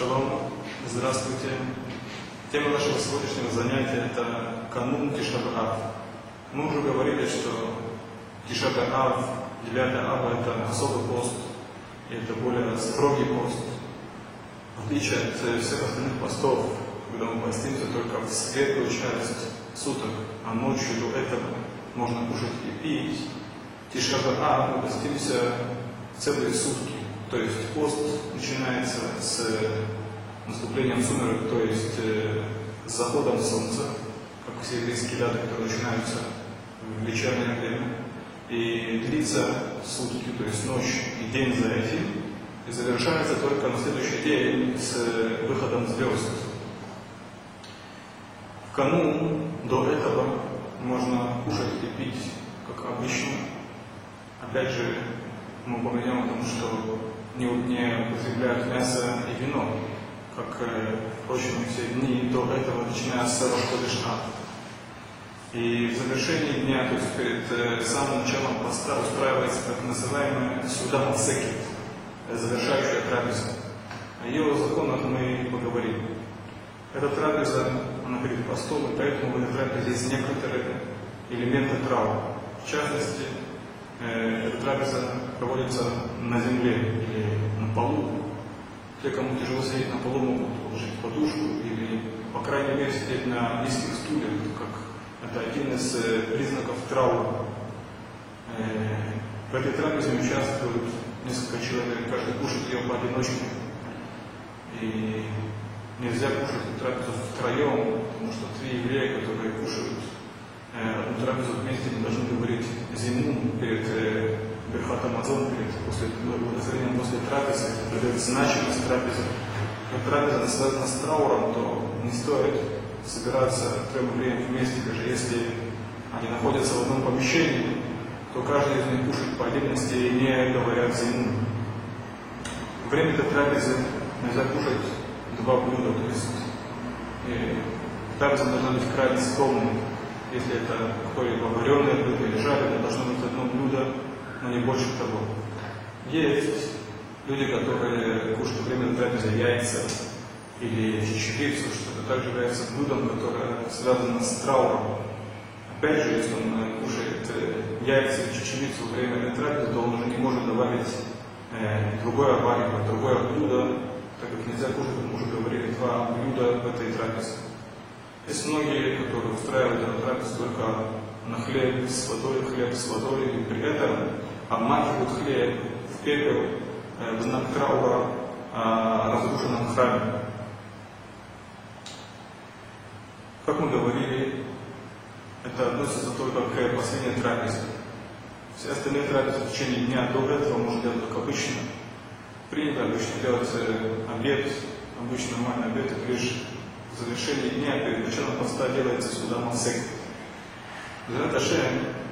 Шалом, здравствуйте. Тема нашего сегодняшнего занятия – это канун Тишабаав. Мы уже говорили, что Тишабаав, 9 Ава – это особый пост, и это более строгий пост. В отличие от всех остальных постов, когда мы постимся только в светлую часть суток, а ночью до этого можно кушать и пить, Тишабаав мы постимся целые сутки. То есть пост начинается с наступлением сумерек, то есть э, с заходом солнца, как все еврейские даты, которые начинаются в вечернее время, и длится сутки, то есть ночь и день за этим, и завершается только на следующий день с выходом звезд. В канун до этого можно кушать и пить, как обычно. Опять же, мы упомянем о том, что не, не употребляют мясо и вино, как, э, впрочем, все дни до этого, начиная с Рошходышна. И в завершении дня, то есть перед э, самым началом поста, устраивается так называемая суда Мацеки, завершающая трапеза. О ее законах мы поговорим. Эта трапеза, она перед постом, и поэтому в этой тропезе есть некоторые элементы траура. В частности, э, эта трапеза проводится на земле или на полу. Те, кому тяжело сидеть на полу, могут положить подушку или, по крайней мере, сидеть на низких стульях, как это один из э, признаков траура. Э, в этой трапезе участвуют несколько человек, каждый кушает ее поодиночке. И нельзя кушать эту трапезу втроем, потому что три еврея, которые кушают э, одну трапезу вместе, не должны говорить зиму перед Берхат Амазон перед после благословением после трапезы, придает значимость трапезы. Как трапеза связана с трауром, то не стоит собираться трем евреям вместе, даже если они находятся в одном помещении, то каждый из них кушает по отдельности и не говорят зиму. Время этой трапезы нельзя кушать два блюда, то есть и трапеза должна быть крайне скромной. Если это какое-либо вареное блюдо или жареное, должно быть одно блюдо, но не больше того. Есть люди, которые кушают время трапезы яйца или чечевицу, что это также является блюдом, которое связано с трауром. Опять же, если он кушает яйца или чечевицу во время этой трапезы, то он уже не может добавить э, другое варево, другое блюдо, так как нельзя кушать, мы уже говорили, два блюда в этой трапезе. Есть многие, которые устраивают трапезу только на хлеб с водой, хлеб с водой, и при этом обмакивают хлеб в пепел э, в знак траура о разрушенном храме. Как мы говорили, это относится только к последней трапезе. Все остальные трапезы в течение дня до этого можно делать как обычно. Принято обычно делать обед, обычно нормальный обед, это лишь в завершении дня, перед началом поста делается сюда масек. Зрат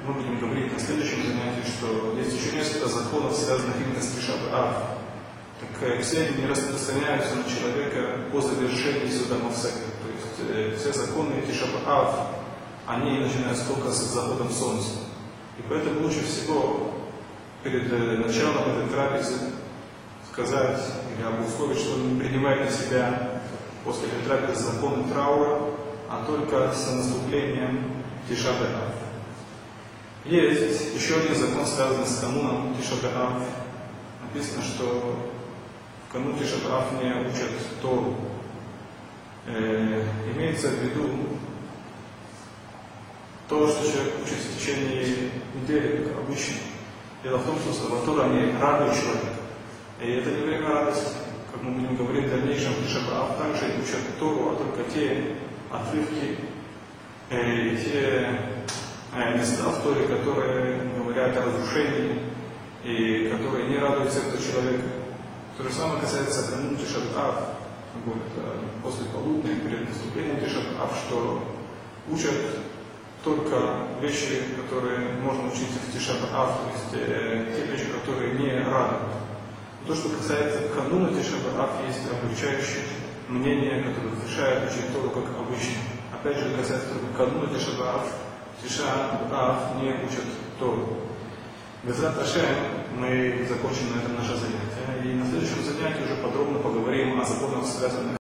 мы будем говорить на следующем занятии, что есть еще несколько законов, связанных именно с Тишаб Ав. Так все они не распространяются на человека по завершении суда Мавсека. То есть э, все законы Тишаб Ав, они начинаются только с заходом солнца. И поэтому лучше всего перед э, началом этой трапезы сказать или обусловить, что он не принимает на себя после этой трапезы законы траура, а только с наступлением Тишабеав. Есть еще один закон, связанный с кануном Тишабеав. Написано, что в канун Тишабеав не учат Тору. Э, имеется в виду то, что человек учит в течение недели, как обычно. Дело в том, что Саватора не радует человека. И это не время радости. Как мы будем говорить в дальнейшем, Тишабеав также учат Тору, а только те отрывки, э, те э, места в Торе, которые говорят о разрушении и которые не радуют сердце человека. То же самое касается канун Тишатав, после полудня, перед наступлением Тишатав, что учат только вещи, которые можно учить в Тишатав, то есть э, те вещи, которые не радуют. То, что касается кануна Тишатав, есть облегчающее мнение, которое разрешает учить Тору как обычно. Опять же, касается только кануна Тишатав, Тиша Ав не учат Тору. Безрат Ашем мы закончим на этом наше занятие. И на следующем занятии уже подробно поговорим о законах, связанных